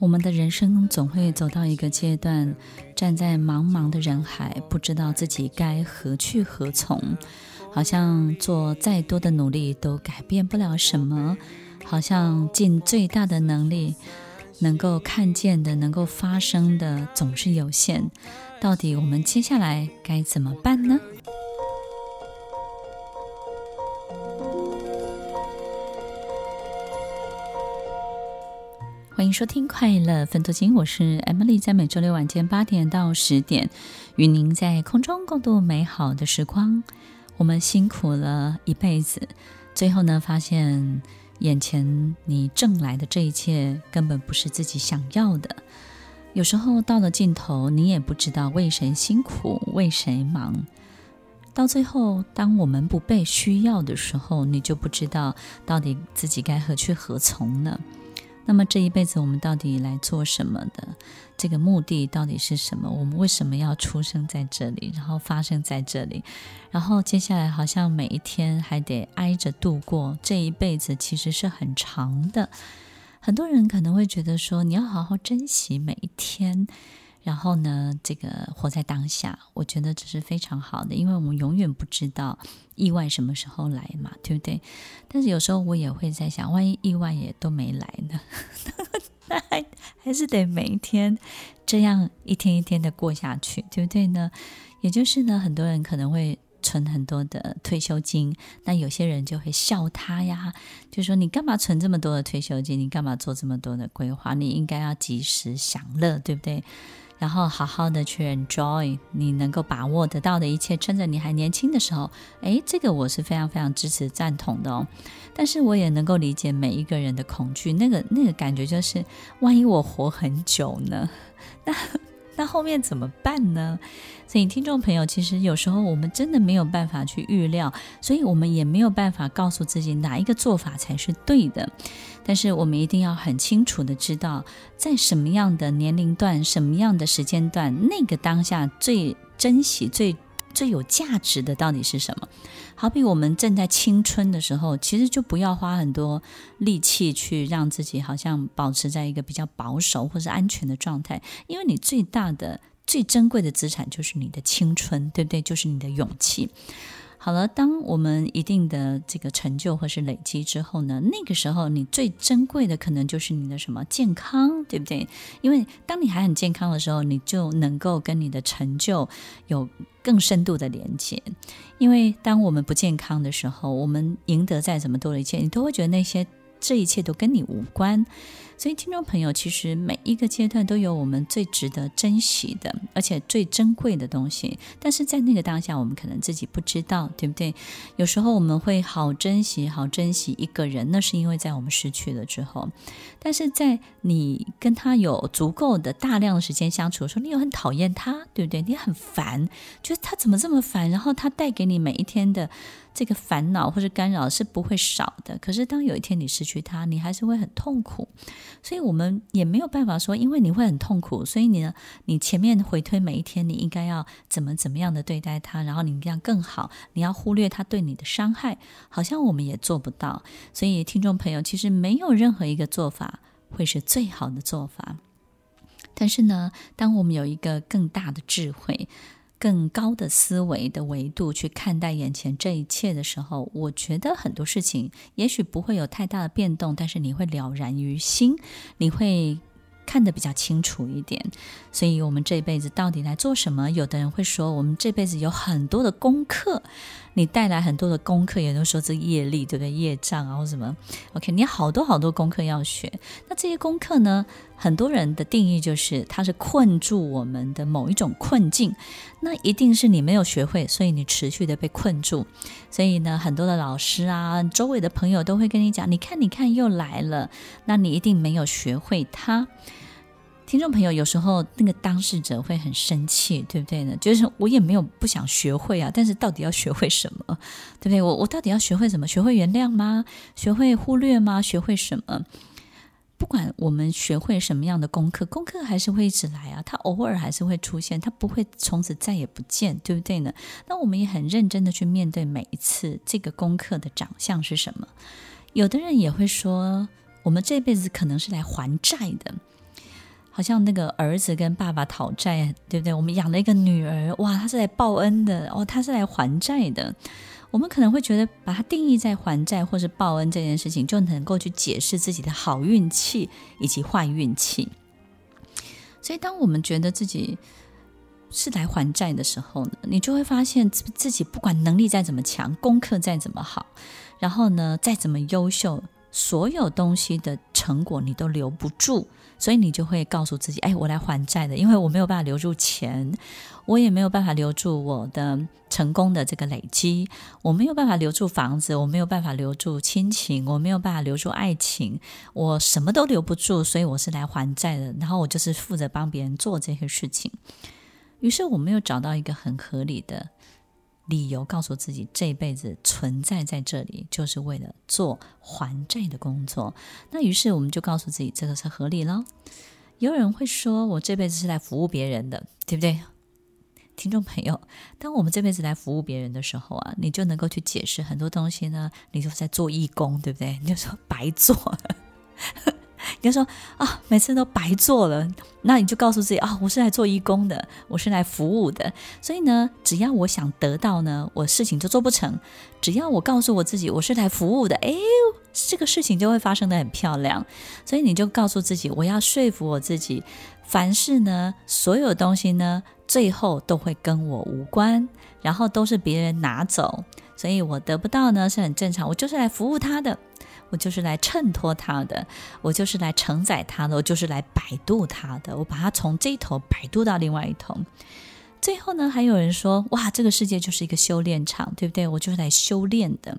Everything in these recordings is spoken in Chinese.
我们的人生总会走到一个阶段，站在茫茫的人海，不知道自己该何去何从，好像做再多的努力都改变不了什么，好像尽最大的能力，能够看见的、能够发生的总是有限。到底我们接下来该怎么办呢？欢迎收听《快乐分头金》，我是 Emily，在每周六晚间八点到十点，与您在空中共度美好的时光。我们辛苦了一辈子，最后呢，发现眼前你挣来的这一切根本不是自己想要的。有时候到了尽头，你也不知道为谁辛苦，为谁忙。到最后，当我们不被需要的时候，你就不知道到底自己该何去何从了。那么这一辈子我们到底来做什么的？这个目的到底是什么？我们为什么要出生在这里，然后发生在这里？然后接下来好像每一天还得挨着度过，这一辈子其实是很长的。很多人可能会觉得说，你要好好珍惜每一天。然后呢，这个活在当下，我觉得这是非常好的，因为我们永远不知道意外什么时候来嘛，对不对？但是有时候我也会在想，万一意外也都没来呢？那还还是得每一天这样一天一天的过下去，对不对呢？也就是呢，很多人可能会存很多的退休金，那有些人就会笑他呀，就说你干嘛存这么多的退休金？你干嘛做这么多的规划？你应该要及时享乐，对不对？然后好好的去 enjoy 你能够把握得到的一切，趁着你还年轻的时候，诶，这个我是非常非常支持赞同的哦。但是我也能够理解每一个人的恐惧，那个那个感觉就是，万一我活很久呢？那。那后面怎么办呢？所以听众朋友，其实有时候我们真的没有办法去预料，所以我们也没有办法告诉自己哪一个做法才是对的。但是我们一定要很清楚的知道，在什么样的年龄段、什么样的时间段，那个当下最珍惜、最最有价值的到底是什么？好比我们正在青春的时候，其实就不要花很多力气去让自己好像保持在一个比较保守或是安全的状态，因为你最大的、最珍贵的资产就是你的青春，对不对？就是你的勇气。好了，当我们一定的这个成就或是累积之后呢，那个时候你最珍贵的可能就是你的什么健康，对不对？因为当你还很健康的时候，你就能够跟你的成就有更深度的连接。因为当我们不健康的时候，我们赢得再怎么多的一切，你都会觉得那些这一切都跟你无关。所以，听众朋友，其实每一个阶段都有我们最值得珍惜的，而且最珍贵的东西。但是在那个当下，我们可能自己不知道，对不对？有时候我们会好珍惜、好珍惜一个人，那是因为在我们失去了之后。但是在你跟他有足够的大量的时间相处的时候，你又很讨厌他，对不对？你很烦，觉得他怎么这么烦？然后他带给你每一天的这个烦恼或者干扰是不会少的。可是当有一天你失去他，你还是会很痛苦。所以我们也没有办法说，因为你会很痛苦，所以你呢，你前面回推每一天，你应该要怎么怎么样的对待他，然后你这样更好，你要忽略他对你的伤害，好像我们也做不到。所以听众朋友，其实没有任何一个做法会是最好的做法。但是呢，当我们有一个更大的智慧。更高的思维的维度去看待眼前这一切的时候，我觉得很多事情也许不会有太大的变动，但是你会了然于心，你会看得比较清楚一点。所以，我们这一辈子到底来做什么？有的人会说，我们这辈子有很多的功课。你带来很多的功课，也都说这业力，对不对？业障啊，或什么？OK，你好多好多功课要学。那这些功课呢？很多人的定义就是，它是困住我们的某一种困境。那一定是你没有学会，所以你持续的被困住。所以呢，很多的老师啊，周围的朋友都会跟你讲：你看，你看，又来了。那你一定没有学会它。听众朋友，有时候那个当事者会很生气，对不对呢？就是我也没有不想学会啊，但是到底要学会什么，对不对？我我到底要学会什么？学会原谅吗？学会忽略吗？学会什么？不管我们学会什么样的功课，功课还是会一直来啊，它偶尔还是会出现，它不会从此再也不见，对不对呢？那我们也很认真的去面对每一次这个功课的长相是什么。有的人也会说，我们这辈子可能是来还债的，好像那个儿子跟爸爸讨债，对不对？我们养了一个女儿，哇，她是来报恩的哦，她是来还债的。我们可能会觉得，把它定义在还债或是报恩这件事情，就能够去解释自己的好运气以及坏运气。所以，当我们觉得自己是来还债的时候呢，你就会发现自己不管能力再怎么强，功课再怎么好，然后呢，再怎么优秀，所有东西的成果你都留不住。所以你就会告诉自己：“哎，我来还债的，因为我没有办法留住钱，我也没有办法留住我的成功的这个累积，我没有办法留住房子，我没有办法留住亲情，我没有办法留住爱情，我什么都留不住，所以我是来还债的。然后我就是负责帮别人做这些事情。于是我没有找到一个很合理的。”理由告诉自己，这辈子存在在这里，就是为了做还债的工作。那于是我们就告诉自己，这个是合理了。有人会说，我这辈子是来服务别人的，对不对？听众朋友，当我们这辈子来服务别人的时候啊，你就能够去解释很多东西呢。你就在做义工，对不对？你就说白做。你就说啊，每次都白做了，那你就告诉自己啊，我是来做义工的，我是来服务的。所以呢，只要我想得到呢，我事情就做不成；只要我告诉我自己我是来服务的，哎，这个事情就会发生得很漂亮。所以你就告诉自己，我要说服我自己，凡事呢，所有东西呢，最后都会跟我无关，然后都是别人拿走，所以我得不到呢是很正常，我就是来服务他的。我就是来衬托他的，我就是来承载他的，我就是来摆渡他的。我把他从这一头摆渡到另外一头。最后呢，还有人说：“哇，这个世界就是一个修炼场，对不对？我就是来修炼的。”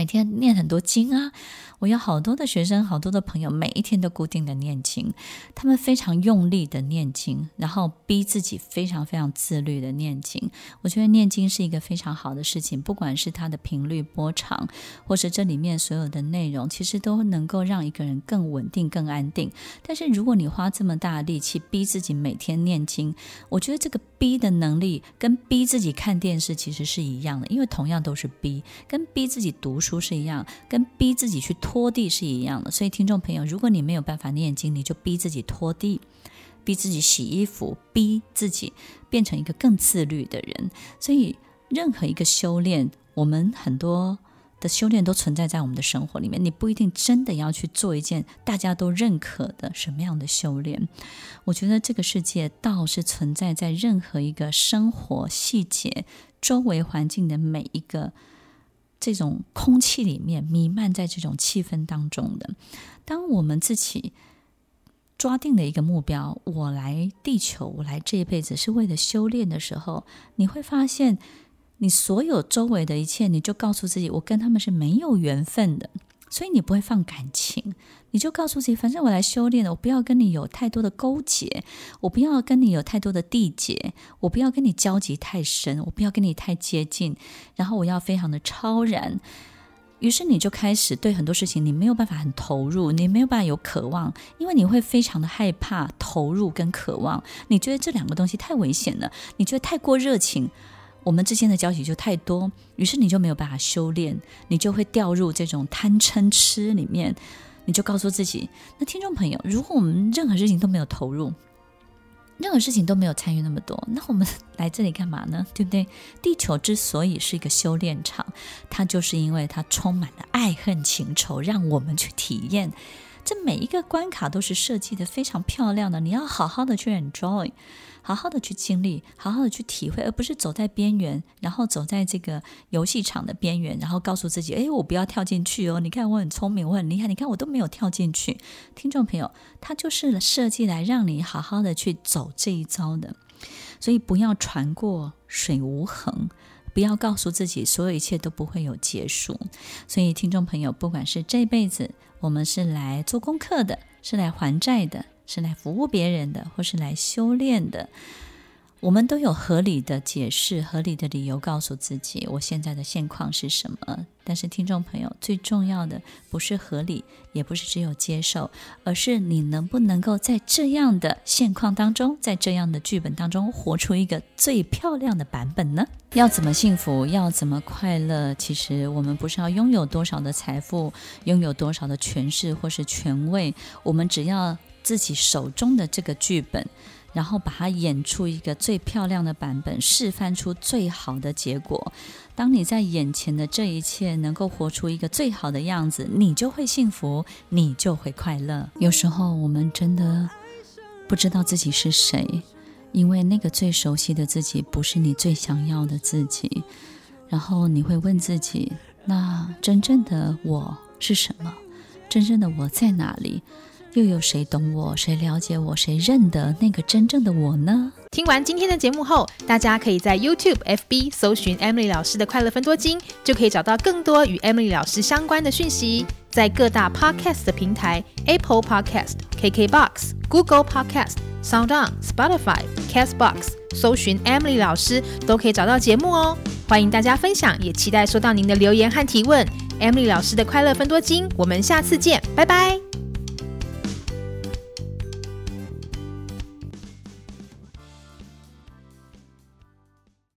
每天念很多经啊！我有好多的学生，好多的朋友，每一天都固定的念经，他们非常用力的念经，然后逼自己非常非常自律的念经。我觉得念经是一个非常好的事情，不管是它的频率波长，或是这里面所有的内容，其实都能够让一个人更稳定、更安定。但是如果你花这么大力气逼自己每天念经，我觉得这个逼的能力跟逼自己看电视其实是一样的，因为同样都是逼，跟逼自己读书书是一样，跟逼自己去拖地是一样的。所以，听众朋友，如果你没有办法念经，你就逼自己拖地，逼自己洗衣服，逼自己变成一个更自律的人。所以，任何一个修炼，我们很多。的修炼都存在在我们的生活里面，你不一定真的要去做一件大家都认可的什么样的修炼。我觉得这个世界倒是存在在任何一个生活细节、周围环境的每一个这种空气里面，弥漫在这种气氛当中的。当我们自己抓定了一个目标，我来地球，我来这一辈子是为了修炼的时候，你会发现。你所有周围的一切，你就告诉自己，我跟他们是没有缘分的，所以你不会放感情。你就告诉自己，反正我来修炼的，我不要跟你有太多的勾结，我不要跟你有太多的缔结，我不要跟你交集太深，我不要跟你太接近，然后我要非常的超然。于是你就开始对很多事情，你没有办法很投入，你没有办法有渴望，因为你会非常的害怕投入跟渴望。你觉得这两个东西太危险了，你觉得太过热情。我们之间的交集就太多，于是你就没有办法修炼，你就会掉入这种贪嗔痴里面。你就告诉自己，那听众朋友，如果我们任何事情都没有投入，任何事情都没有参与那么多，那我们来这里干嘛呢？对不对？地球之所以是一个修炼场，它就是因为它充满了爱恨情仇，让我们去体验。这每一个关卡都是设计得非常漂亮的，你要好好的去 enjoy。好好的去经历，好好的去体会，而不是走在边缘，然后走在这个游戏场的边缘，然后告诉自己：“哎，我不要跳进去哦！你看我很聪明，我很厉害，你看我都没有跳进去。”听众朋友，它就是设计来让你好好的去走这一遭的，所以不要船过水无痕，不要告诉自己所有一切都不会有结束。所以，听众朋友，不管是这辈子我们是来做功课的，是来还债的。是来服务别人的，或是来修炼的。我们都有合理的解释、合理的理由告诉自己，我现在的现况是什么。但是，听众朋友，最重要的不是合理，也不是只有接受，而是你能不能够在这样的现况当中，在这样的剧本当中，活出一个最漂亮的版本呢？要怎么幸福？要怎么快乐？其实，我们不是要拥有多少的财富，拥有多少的权势或是权位，我们只要自己手中的这个剧本。然后把它演出一个最漂亮的版本，示范出最好的结果。当你在眼前的这一切能够活出一个最好的样子，你就会幸福，你就会快乐。有时候我们真的不知道自己是谁，因为那个最熟悉的自己不是你最想要的自己。然后你会问自己：那真正的我是什么？真正的我在哪里？又有谁懂我？谁了解我？谁认得那个真正的我呢？听完今天的节目后，大家可以在 YouTube、FB 搜寻 Emily 老师的快乐分多金，就可以找到更多与 Emily 老师相关的讯息。在各大 Podcast 的平台，Apple Podcast、KKBox、Google Podcast、SoundOn、Spotify、Castbox 搜寻 Emily 老师，都可以找到节目哦。欢迎大家分享，也期待收到您的留言和提问。Emily 老师的快乐分多金，我们下次见，拜拜。